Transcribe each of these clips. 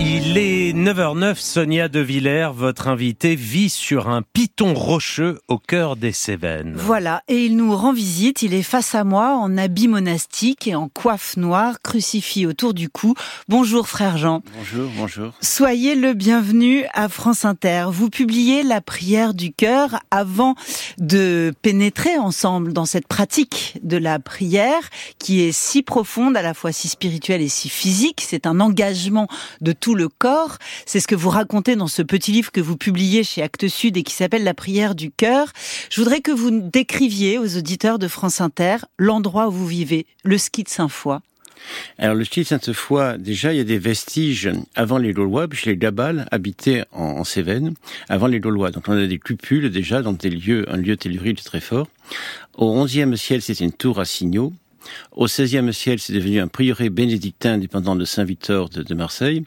Il est 9h09, Sonia De Villers, votre invitée, vit sur un piton rocheux au cœur des Cévennes. Voilà, et il nous rend visite, il est face à moi en habit monastique et en coiffe noire, crucifix autour du cou. Bonjour frère Jean. Bonjour, bonjour. Soyez le bienvenu à France Inter. Vous publiez la prière du cœur avant de pénétrer ensemble dans cette pratique de la prière qui est si profonde, à la fois si spirituelle et si physique. C'est un engagement de tout le corps. C'est ce que vous racontez dans ce petit livre que vous publiez chez Actes Sud et qui s'appelle La prière du cœur. Je voudrais que vous décriviez aux auditeurs de France Inter l'endroit où vous vivez, le ski de Saint-Foy. Alors le ski de Sainte-Foy, déjà il y a des vestiges avant les Gaulois, puisque les Gabales habitaient en, Cévennes avant les Gaulois. Donc on a des cupules déjà dans des lieux, un lieu tellurique très fort. Au XIe siècle, c'était une tour à signaux. Au XVIe siècle, c'est devenu un prieuré bénédictin dépendant de Saint-Victor de, Marseille.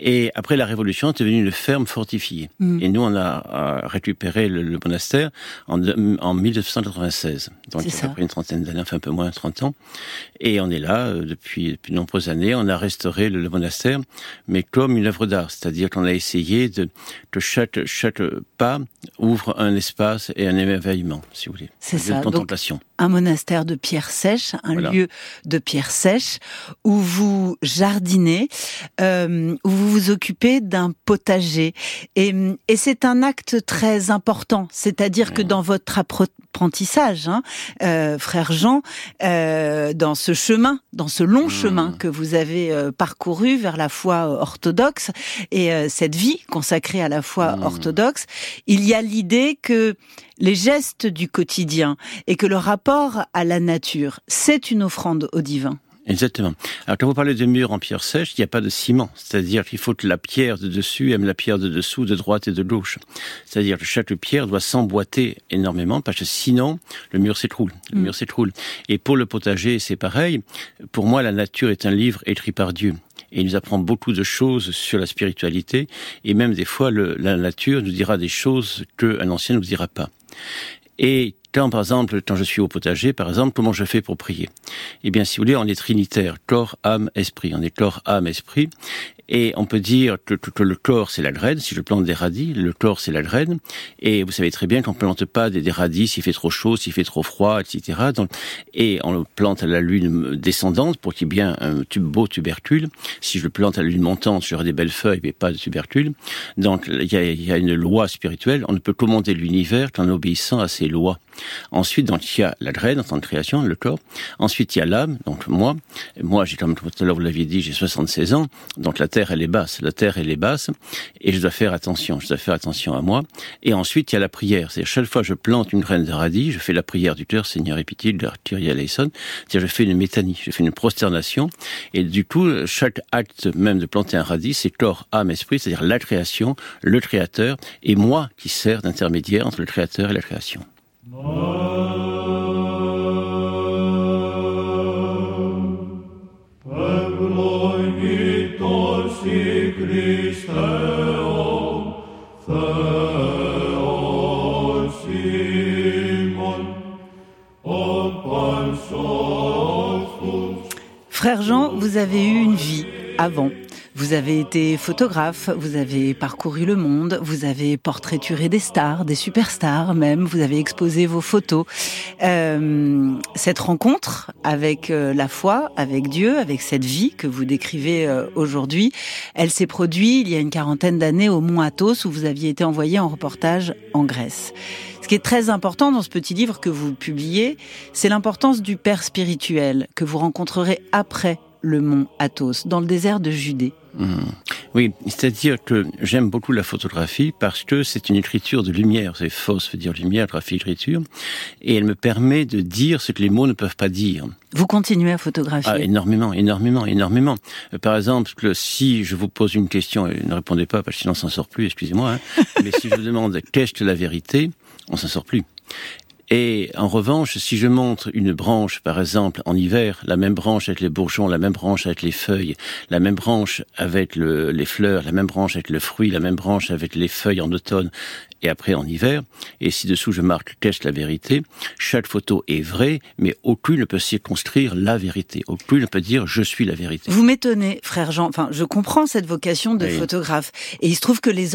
Et après la Révolution, c'est devenu une ferme fortifiée. Mm. Et nous, on a, récupéré le, monastère en, en 1996. Donc, après une trentaine d'années, enfin un peu moins de 30 ans. Et on est là euh, depuis, depuis de nombreuses années. On a restauré le, monastère, mais comme une œuvre d'art. C'est-à-dire qu'on a essayé de, que chaque, chaque pas ouvre un espace et un émerveillement, si vous voulez. C'est ça. contemplation. un monastère de pierre sèche, un lieu de pierre sèche où vous jardinez, euh, où vous vous occupez d'un potager. Et, et c'est un acte très important. C'est-à-dire que dans votre apprentissage, hein, euh, frère Jean, euh, dans ce chemin, dans ce long mmh. chemin que vous avez euh, parcouru vers la foi orthodoxe et euh, cette vie consacrée à la foi mmh. orthodoxe, il y a l'idée que les gestes du quotidien et que le rapport à la nature, c'est une offrande au divin. Exactement. Alors quand vous parlez de murs en pierre sèche, il n'y a pas de ciment. C'est-à-dire qu'il faut que la pierre de dessus aime la pierre de dessous, de droite et de gauche. C'est-à-dire que chaque pierre doit s'emboîter énormément parce que sinon le mur s'écroule. Le mm. mur s'écroule. Et pour le potager, c'est pareil. Pour moi, la nature est un livre écrit par Dieu. Et il nous apprend beaucoup de choses sur la spiritualité. Et même des fois, le, la nature nous dira des choses qu'un ancien ne nous dira pas. Et quand, par exemple, quand je suis au potager, par exemple, comment je fais pour prier? Eh bien, si vous voulez, on est trinitaire, corps, âme, esprit. On est corps, âme, esprit. Et on peut dire que, que, le corps, c'est la graine. Si je plante des radis, le corps, c'est la graine. Et vous savez très bien qu'on ne plante pas des, des, radis s'il fait trop chaud, s'il fait trop froid, etc. Donc, et on le plante à la lune descendante pour qu'il y ait bien un tube, beau tubercule. Si je le plante à la lune montante, j'aurai des belles feuilles, mais pas de tubercule. Donc, il y a, y a une loi spirituelle. On ne peut commander l'univers qu'en obéissant à ces lois. Ensuite, donc, il y a la graine en tant que création, le corps. Ensuite, il y a l'âme, donc moi. Moi, j'ai, comme tout à l'heure vous l'aviez dit, j'ai 76 ans. Donc, la elle est basse. La terre, elle est basse. Et je dois faire attention. Je dois faire attention à moi. Et ensuite, il y a la prière. C'est chaque fois que je plante une graine de radis, je fais la prière du cœur, Seigneur de Kyrie eleison. C'est-à-dire, je fais une métanie. Je fais une prosternation. Et du coup, chaque acte même de planter un radis, c'est corps, âme, esprit, c'est-à-dire la création, le créateur, et moi qui sert d'intermédiaire entre le créateur et la création. Frère Jean, vous avez eu une vie avant. Vous avez été photographe, vous avez parcouru le monde, vous avez portraituré des stars, des superstars même, vous avez exposé vos photos. Euh, cette rencontre avec euh, la foi, avec Dieu, avec cette vie que vous décrivez euh, aujourd'hui, elle s'est produite il y a une quarantaine d'années au Mont Athos où vous aviez été envoyé en reportage en Grèce. Ce qui est très important dans ce petit livre que vous publiez, c'est l'importance du Père spirituel que vous rencontrerez après le mont Athos, dans le désert de Judée. Hmm. Oui, c'est-à-dire que j'aime beaucoup la photographie parce que c'est une écriture de lumière. C'est fausse, veut dire lumière, graphie, écriture. Et elle me permet de dire ce que les mots ne peuvent pas dire. Vous continuez à photographier ah, Énormément, énormément, énormément. Euh, par exemple, si je vous pose une question, et ne répondez pas parce que sinon on s'en sort plus, excusez-moi, hein, mais si je vous demande qu'est-ce que la vérité, on s'en sort plus. Et en revanche, si je montre une branche, par exemple, en hiver, la même branche avec les bourgeons, la même branche avec les feuilles, la même branche avec les fleurs, la même branche avec le fruit, la même branche avec les feuilles en automne, et après en hiver, et ci-dessous je marque qu'est-ce la vérité, chaque photo est vraie, mais aucune ne peut circonscrire la vérité, aucune ne peut dire je suis la vérité. Vous m'étonnez, frère Jean, enfin je comprends cette vocation de photographe, et il se trouve que les,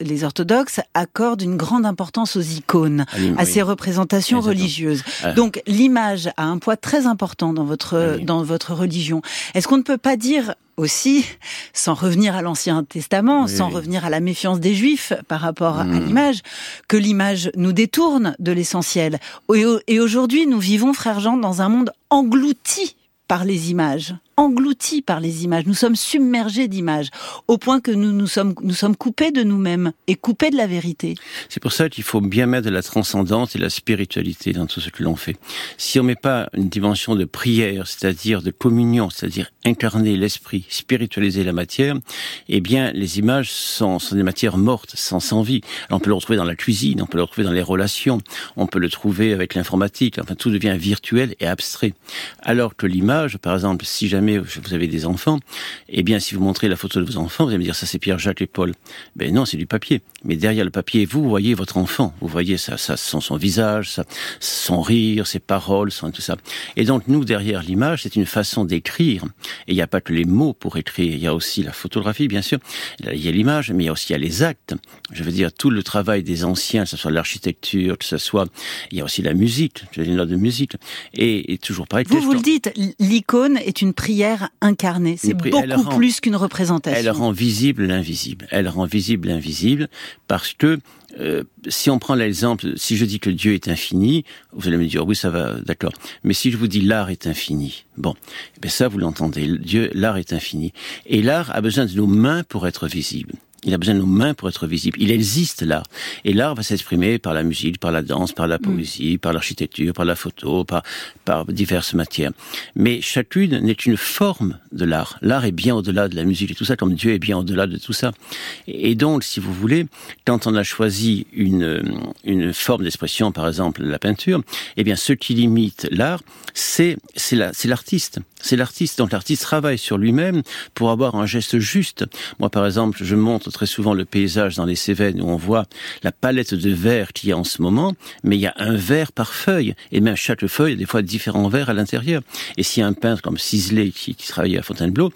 les orthodoxes accordent une grande importance aux icônes, à ces représentations religieuses. Ah. Donc l'image a un poids très important dans votre, dans votre religion. Est-ce qu'on ne peut pas dire aussi, sans revenir à l'Ancien Testament, sans revenir à la méfiance des Juifs par rapport à hmm. l'image, que l'image nous détourne de l'essentiel. Et aujourd'hui, nous vivons, frère Jean, dans un monde englouti par les images engloutis par les images, nous sommes submergés d'images, au point que nous nous sommes, nous sommes coupés de nous-mêmes et coupés de la vérité. C'est pour ça qu'il faut bien mettre de la transcendance et de la spiritualité dans tout ce que l'on fait. Si on met pas une dimension de prière, c'est-à-dire de communion, c'est-à-dire incarner l'esprit, spiritualiser la matière, eh bien, les images sont, des matières mortes, sans, vie. On peut le retrouver dans la cuisine, on peut le retrouver dans les relations, on peut le trouver avec l'informatique, enfin, tout devient virtuel et abstrait. Alors que l'image, par exemple, si jamais vous avez des enfants, eh bien, si vous montrez la photo de vos enfants, vous allez me dire ça c'est Pierre, Jacques et Paul. Ben non, c'est du papier. Mais derrière le papier, vous voyez votre enfant. Vous voyez ça, ça son, son visage, ça, son rire, ses paroles, son, tout ça. Et donc, nous, derrière l'image, c'est une façon d'écrire. Et il n'y a pas que les mots pour écrire. Il y a aussi la photographie, bien sûr. Il y a l'image, mais il y a aussi il y a les actes. Je veux dire, tout le travail des anciens, que ce soit l'architecture, que ce soit, il y a aussi la musique, les notes de musique. Et, et toujours pareil. Vous, vous le dites, l'icône est une prière incarnée. C'est beaucoup plus qu'une représentation. Elle rend visible l'invisible. Elle rend visible l'invisible parce que euh, si on prend l'exemple, si je dis que Dieu est infini, vous allez me dire oui ça va, d'accord. Mais si je vous dis l'art est infini, bon, ben ça vous l'entendez. Dieu, l'art est infini, et l'art a besoin de nos mains pour être visible. Il a besoin de nos mains pour être visible. Il existe l'art. Et l'art va s'exprimer par la musique, par la danse, par la mm. poésie, par l'architecture, par la photo, par, par diverses matières. Mais chacune n'est qu'une forme de l'art. L'art est bien au-delà de la musique et tout ça, comme Dieu est bien au-delà de tout ça. Et donc, si vous voulez, quand on a choisi une, une forme d'expression, par exemple la peinture, eh bien, ce qui limite l'art, c'est, c'est l'artiste. C'est l'artiste. Donc l'artiste travaille sur lui-même pour avoir un geste juste. Moi, par exemple, je montre très souvent le paysage dans les Cévennes où on voit la palette de verres qu'il y a en ce moment, mais il y a un verre par feuille. Et même chaque feuille a des fois différents verres à l'intérieur. Et y a un peintre comme Sisley qui, qui travaillait à Fontainebleau,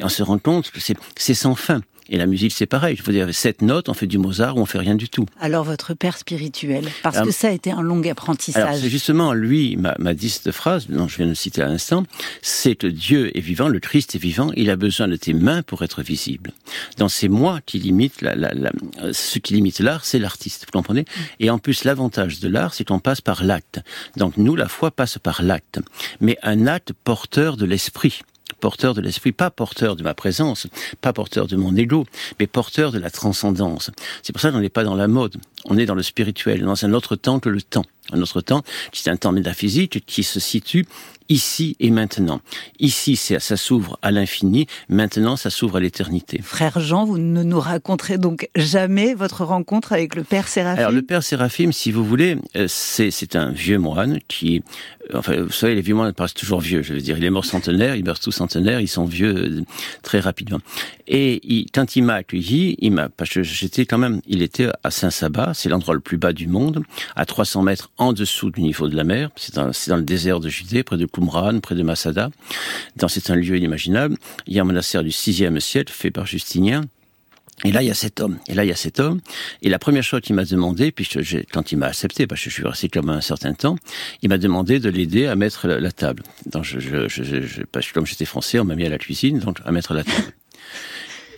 on se rend compte que c'est sans fin. Et la musique, c'est pareil. Je veux dire, sept notes, on fait du Mozart ou on fait rien du tout. Alors, votre père spirituel, parce que ça a été un long apprentissage. c'est justement, lui, m'a dit cette phrase, dont je viens de citer à l'instant, c'est que Dieu est vivant, le Christ est vivant, il a besoin de tes mains pour être visible. Dans ces moi qui limite la, la, la, ce qui limite l'art, c'est l'artiste, vous comprenez? Et en plus, l'avantage de l'art, c'est qu'on passe par l'acte. Donc, nous, la foi passe par l'acte. Mais un acte porteur de l'esprit porteur de l'esprit, pas porteur de ma présence, pas porteur de mon ego, mais porteur de la transcendance. C'est pour ça qu'on n'est pas dans la mode, on est dans le spirituel, dans un autre temps que le temps. Un autre temps, qui est un temps métaphysique qui se situe ici et maintenant. Ici, ça s'ouvre à l'infini, maintenant, ça s'ouvre à l'éternité. Frère Jean, vous ne nous raconterez donc jamais votre rencontre avec le Père Séraphim? Alors, le Père Séraphim, si vous voulez, euh, c'est un vieux moine qui... Euh, enfin, vous savez, les vieux moines paraissent toujours vieux, je veux dire. Il est mort centenaire, ils meurent tous centenaires, ils sont vieux euh, très rapidement. Et il, quand il m'a accueilli, il m'a... Parce que j'étais quand même... Il était à Saint-Saba, c'est l'endroit le plus bas du monde, à 300 mètres en dessous du niveau de la mer. C'est dans, dans, le désert de Judée, près de près de Masada. Dans c'est un lieu inimaginable. Il y a un monastère du VIe siècle fait par Justinien. Et là, il y a cet homme. Et là, il y a cet homme. Et la première chose qu'il m'a demandé, puis quand il m'a accepté, parce que je suis resté comme un certain temps, il m'a demandé de l'aider à mettre la, table. Donc, je, je, je, comme j'étais français, on m'a mis à la cuisine, donc à mettre la table.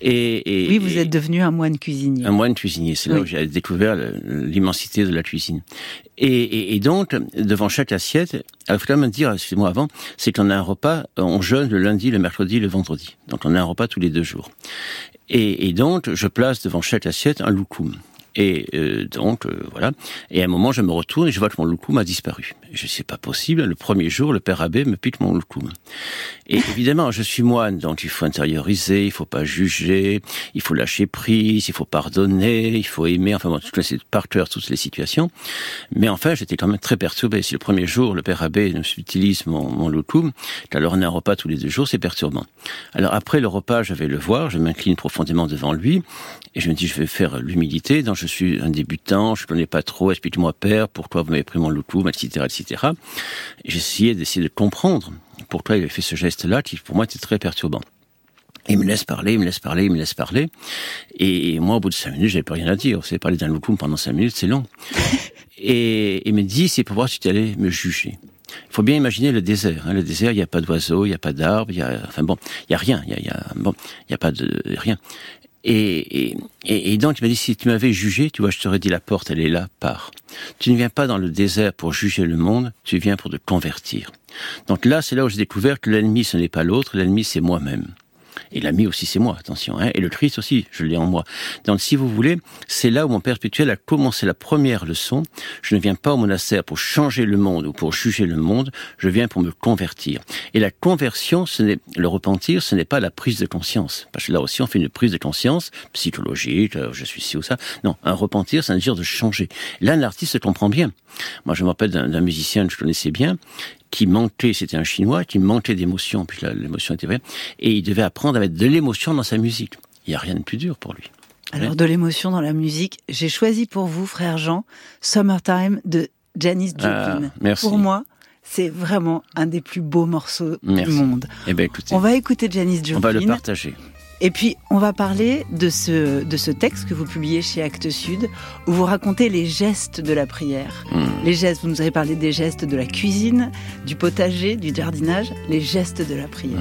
Et, oui, vous êtes devenu un moine cuisinier. Un moine cuisinier, c'est là où j'ai découvert l'immensité de la cuisine. Et, donc, devant chaque assiette, il faut quand même dire, excusez-moi avant, c'est qu'on a un repas, on jeûne le lundi, le mercredi, le vendredi. Donc on a un repas tous les deux jours. Et, donc, je place devant chaque assiette un loukoum. Et euh, donc, euh, voilà. Et à un moment, je me retourne et je vois que mon loukoum a disparu. Je sais pas possible. Le premier jour, le père abbé me pique mon loukoum. Et évidemment, je suis moine, donc il faut intérioriser, il faut pas juger, il faut lâcher prise, il faut pardonner, il faut aimer. Enfin bon, je connaissais par cœur toutes les situations. Mais enfin, j'étais quand même très perturbé. Si le premier jour, le père abbé utilise mon, mon loukoum, alors on a un repas tous les deux jours, c'est perturbant. Alors après le repas, je vais le voir, je m'incline profondément devant lui et je me dis, je vais faire l'humilité. Donc je suis un débutant, je connais pas trop. Explique-moi, père, pourquoi vous m'avez pris mon loukoum, etc., etc. J'essayais d'essayer de comprendre pourquoi il avait fait ce geste-là, qui pour moi était très perturbant. Il me laisse parler, il me laisse parler, il me laisse parler. Et moi, au bout de cinq minutes, j'avais plus rien à dire. Vous savez, parler d'un loukoum pendant cinq minutes, c'est long. Et il me dit, c'est pour voir si tu allais me juger. Il faut bien imaginer le désert. Hein. Le désert, il n'y a pas d'oiseaux, il n'y a pas d'arbres, il y a, enfin bon, il y a rien. Il y a, il y a bon, il y a pas de rien. Et, et, et, donc il m'a dit si tu m'avais jugé, tu vois, je t'aurais dit la porte, elle est là, pars. Tu ne viens pas dans le désert pour juger le monde, tu viens pour te convertir. Donc là, c'est là où j'ai découvert que l'ennemi, ce n'est pas l'autre, l'ennemi, c'est moi-même. Et l'ami aussi, c'est moi, attention. Hein. Et le Christ aussi, je l'ai en moi. Donc, si vous voulez, c'est là où mon Père a commencé la première leçon. Je ne viens pas au monastère pour changer le monde ou pour juger le monde. Je viens pour me convertir. Et la conversion, ce n'est le repentir, ce n'est pas la prise de conscience. Parce que là aussi, on fait une prise de conscience psychologique. Euh, je suis ci ou ça. Non, un repentir, c'est un dire de changer. Là, l'artiste comprend bien. Moi, je me rappelle d'un musicien que je connaissais bien qui manquait, c'était un chinois, qui manquait d'émotion, puis l'émotion était vraie, et il devait apprendre à mettre de l'émotion dans sa musique. Il n'y a rien de plus dur pour lui. Alors, de l'émotion dans la musique, j'ai choisi pour vous, frère Jean, Summertime de Janis ah, Joplin. merci. Pour moi, c'est vraiment un des plus beaux morceaux du monde. Eh ben, écoutez, on va écouter Janis Joplin. On va le partager. Et puis, on va parler de ce, de ce texte que vous publiez chez Actes Sud, où vous racontez les gestes de la prière. Hmm. Les gestes, vous nous avez parlé des gestes de la cuisine, du potager, du jardinage, les gestes de la prière.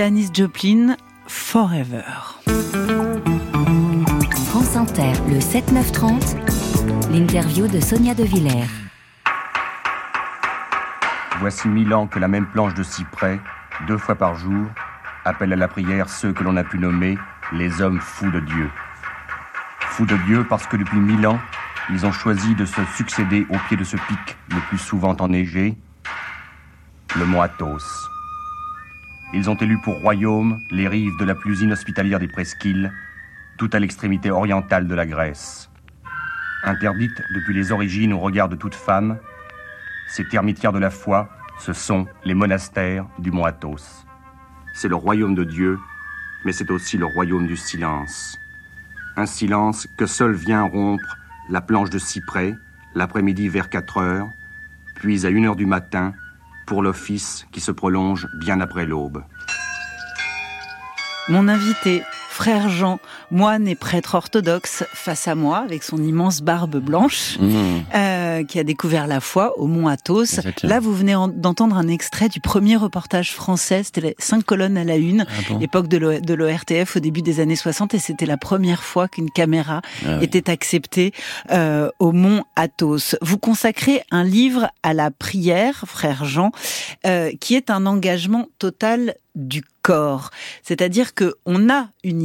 Janis Joplin, Forever. France Inter, le 7-9-30, l'interview de Sonia De Villers. Voici mille ans que la même planche de cyprès, deux fois par jour, appelle à la prière ceux que l'on a pu nommer les hommes fous de Dieu. Fous de Dieu parce que depuis mille ans, ils ont choisi de se succéder au pied de ce pic le plus souvent enneigé, le mont Athos. Ils ont élu pour royaume les rives de la plus inhospitalière des presqu'îles, tout à l'extrémité orientale de la Grèce. Interdite depuis les origines au regard de toute femme, ces termitières de la foi, ce sont les monastères du mont Athos. C'est le royaume de Dieu, mais c'est aussi le royaume du silence. Un silence que seul vient rompre la planche de cyprès, l'après-midi vers 4 heures, puis à 1 heure du matin, pour l'office qui se prolonge bien après l'aube. Mon invité, frère Jean, moine et prêtre orthodoxe, face à moi, avec son immense barbe blanche, mmh. euh, qui a découvert la foi au Mont Athos. Là, vous venez d'entendre un extrait du premier reportage français, c'était les cinq colonnes à la une, ah l'époque de l'ORTF au début des années 60, et c'était la première fois qu'une caméra ah était acceptée euh, au Mont Athos. Vous consacrez un livre à la prière, frère Jean, euh, qui est un engagement total du corps. C'est-à-dire que on a une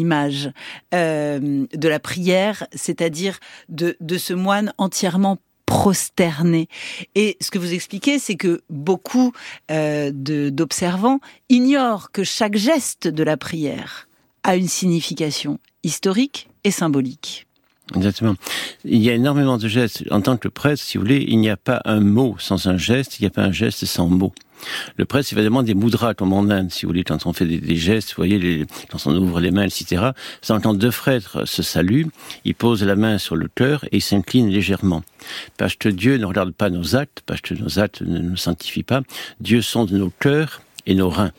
euh, de la prière, c'est-à-dire de, de ce moine entièrement prosterné. Et ce que vous expliquez, c'est que beaucoup euh, d'observants ignorent que chaque geste de la prière a une signification historique et symbolique. Exactement. Il y a énormément de gestes. En tant que prêtre, si vous voulez, il n'y a pas un mot sans un geste, il n'y a pas un geste sans mot. Le prêtre, c'est vraiment des moudras, comme en Inde, si vous voulez, quand on fait des, gestes, voyez, quand on ouvre les mains, etc. Quand deux frères se saluent, ils posent la main sur le cœur et ils s'inclinent légèrement. Parce que Dieu ne regarde pas nos actes, parce que nos actes ne nous sanctifient pas. Dieu sonde nos cœurs et nos reins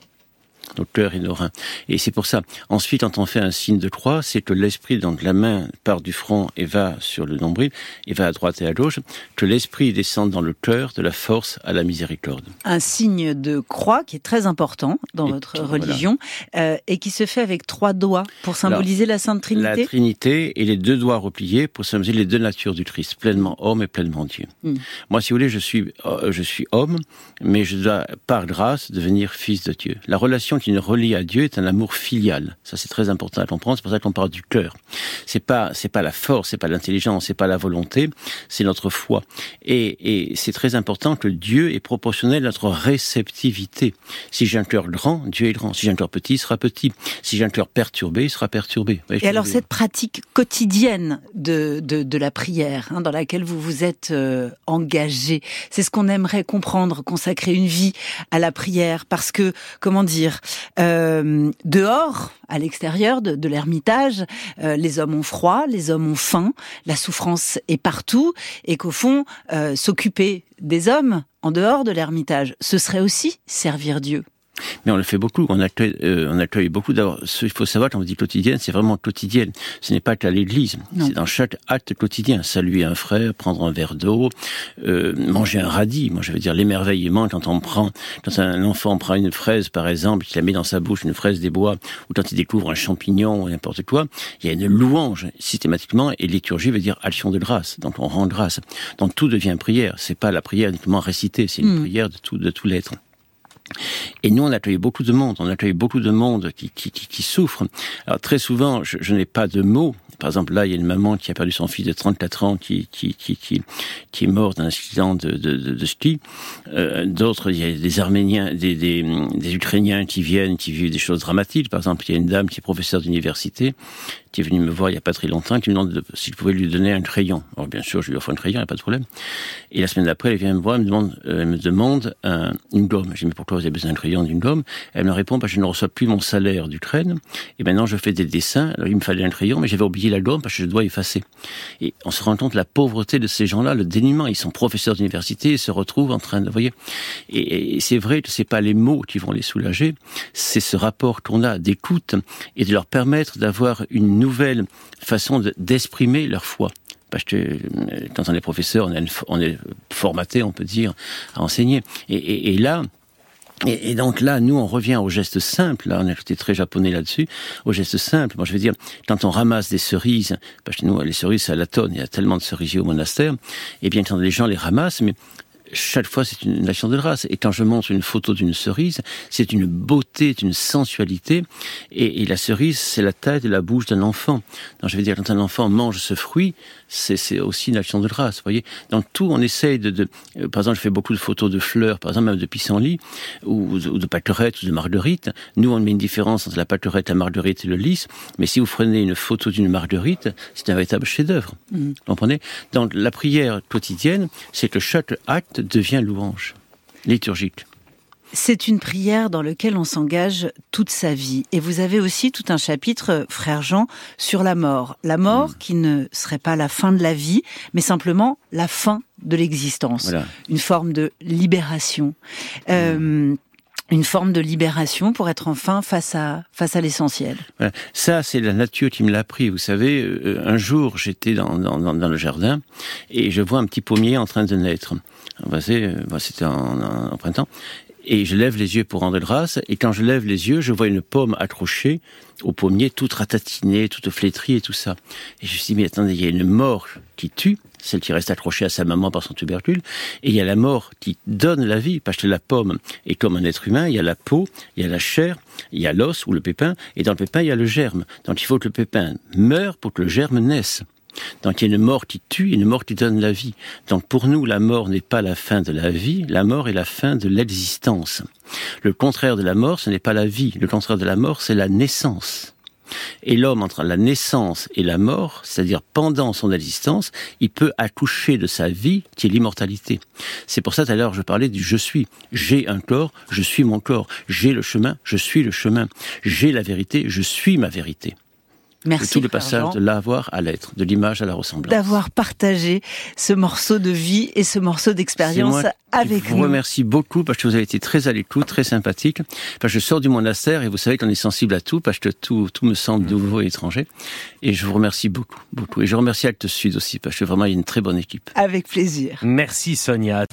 nos cœurs et nos reins. Et c'est pour ça. Ensuite, quand on fait un signe de croix, c'est que l'esprit, donc la main part du front et va sur le nombril, et va à droite et à gauche, que l'esprit descende dans le cœur de la force à la miséricorde. Un signe de croix qui est très important dans votre religion euh, et qui se fait avec trois doigts pour symboliser la Sainte Trinité. La Trinité et les deux doigts repliés pour symboliser les deux natures du Christ, pleinement homme et pleinement Dieu. Hmm. Moi, si vous voulez, je suis, euh, je suis homme, mais je dois, par grâce, devenir fils de Dieu. La relation qui nous relie à Dieu est un amour filial. Ça, c'est très important à comprendre. C'est pour ça qu'on parle du cœur. C'est pas, c'est pas la force, c'est pas l'intelligence, c'est pas la volonté, c'est notre foi. Et, et c'est très important que Dieu est proportionnel à notre réceptivité. Si j'ai un cœur grand, Dieu est grand. Si j'ai un cœur petit, il sera petit. Si j'ai un cœur perturbé, il sera perturbé. et alors, cette pratique quotidienne de, de, de la prière, hein, dans laquelle vous vous êtes euh, engagé, c'est ce qu'on aimerait comprendre, consacrer une vie à la prière, parce que, comment dire, euh, dehors, à l'extérieur de, l'ermitage, euh, les hommes ont froid, les hommes ont faim, la souffrance est partout, et qu'au fond, euh, s'occuper des hommes en dehors de l'ermitage, ce serait aussi servir Dieu. Mais on le fait beaucoup. On accueille, euh, on accueille beaucoup. D'abord, il faut savoir quand on dit quotidienne, c'est vraiment quotidienne. Ce n'est pas qu'à l'église. C'est dans chaque acte quotidien. Saluer un frère, prendre un verre d'eau, euh, manger un radis. Moi, je veux dire l'émerveillement quand on prend, quand un enfant prend une fraise, par exemple, qu'il la met dans sa bouche, une fraise des bois, ou quand il découvre un champignon ou n'importe quoi, il y a une louange systématiquement. Et liturgie veut dire action de grâce. Donc, on rend grâce. Donc, tout devient prière. C'est pas la prière uniquement récitée. C'est une hmm. prière de tout, de tout l'être. Et nous, on a accueilli beaucoup de monde, on a accueilli beaucoup de monde qui, souffre. Alors très souvent, je, n'ai pas de mots. Par exemple, là, il y a une maman qui a perdu son fils de 34 ans qui, est mort d'un accident de, ski. Euh, D'autres, il y a des Arméniens, des, Ukrainiens qui viennent, qui vivent des choses dramatiques. Par exemple, il y a une dame qui est professeure d'université, qui est venue me voir il n'y a pas très longtemps, qui me demande si je pouvais lui donner un crayon. Alors bien sûr, je lui offre un crayon, il n'y a pas de problème. Et la semaine d'après, elle vient me voir, elle me demande, euh, un, une gomme. Je dis, mais pourquoi avez besoin d'un crayon, d'une gomme Elle me répond, que je ne reçois plus mon salaire d'Ukraine, et maintenant je fais des dessins. Il me fallait un crayon, mais j'avais oublié la gomme parce que je dois effacer. Et on se rend compte de la pauvreté de ces gens-là, le dénuement. Ils sont professeurs d'université, ils se retrouvent en train de, voyez. Et, et c'est vrai que c'est pas les mots qui vont les soulager, c'est ce rapport qu'on a d'écoute et de leur permettre d'avoir une nouvelle façon d'exprimer leur foi parce que euh, quand on est professeur, on, est formaté, on peut dire, à enseigner. Et, là, et, donc là, nous, on revient au geste simple. Là, on a été très japonais là-dessus. Au geste simple. Moi, je veux dire, quand on ramasse des cerises, parce que nous, les cerises, c'est à la tonne. Il y a tellement de cerisiers au monastère. Et bien, quand les gens les ramassent, mais chaque fois, c'est une action de grâce. Et quand je montre une photo d'une cerise, c'est une beauté, une sensualité. Et, la cerise, c'est la taille de la bouche d'un enfant. Donc, je veux dire, quand un enfant mange ce fruit, c'est aussi une action de grâce. Vous voyez, dans tout, on essaye de, de, euh, Par exemple, je fais beaucoup de photos de fleurs, par exemple, même de pissenlit, ou, ou de pâquerettes, ou de marguerite. Nous, on met une différence entre la pâquerette, la marguerite et le lys. Mais si vous prenez une photo d'une marguerite, c'est un véritable chef-d'œuvre. Mmh. Vous comprenez? Donc, la prière quotidienne, c'est que chaque acte devient louange liturgique. C'est une prière dans laquelle on s'engage toute sa vie. Et vous avez aussi tout un chapitre, frère Jean, sur la mort. La mort mm. qui ne serait pas la fin de la vie, mais simplement la fin de l'existence. Une forme de libération. Euh, une forme de libération pour être enfin face à face à l'essentiel. Ça, c'est la nature qui me l'a appris. Vous savez, euh, un jour, j'étais dans, dans, dans, le jardin et je vois un petit pommier en train de naître. C'était en, en, printemps. Et je lève les yeux pour grâce. Et quand je lève les yeux, je vois une pomme accrochée au pommier, toute ratatinée, toute flétrie et tout ça. Et je me suis dit, mais attendez, il y a une mort qui tue, celle qui reste accrochée à sa maman par son tubercule, et il y a la mort qui donne la vie, parce que la pomme est comme un être humain, il y a la peau, il y a la chair, il y a l'os ou le pépin, et dans le pépin, il y a le germe. Donc il faut que le pépin meure pour que le germe naisse. Donc il y a une mort qui tue une mort qui donne la vie. Donc pour nous, la mort n'est pas la fin de la vie, la mort est la fin de l'existence. Le contraire de la mort, ce n'est pas la vie, le contraire de la mort, c'est la naissance. Et l'homme, entre la naissance et la mort, c'est-à-dire pendant son existence, il peut accoucher de sa vie, qui est l'immortalité. C'est pour ça, tout à l'heure, je parlais du je suis. J'ai un corps, je suis mon corps. J'ai le chemin, je suis le chemin. J'ai la vérité, je suis ma vérité. Merci. tout le passage de l'avoir à l'être, de l'image à la ressemblance. D'avoir partagé ce morceau de vie et ce morceau d'expérience avec nous. Je vous remercie beaucoup parce que vous avez été très à l'écoute, très sympathique. Parce que je sors du monastère et vous savez qu'on est sensible à tout parce que tout, tout me semble nouveau et étranger. Et je vous remercie beaucoup, beaucoup. Et je remercie Actes Sud aussi parce que vraiment il y a une très bonne équipe. Avec plaisir. Merci Sonia.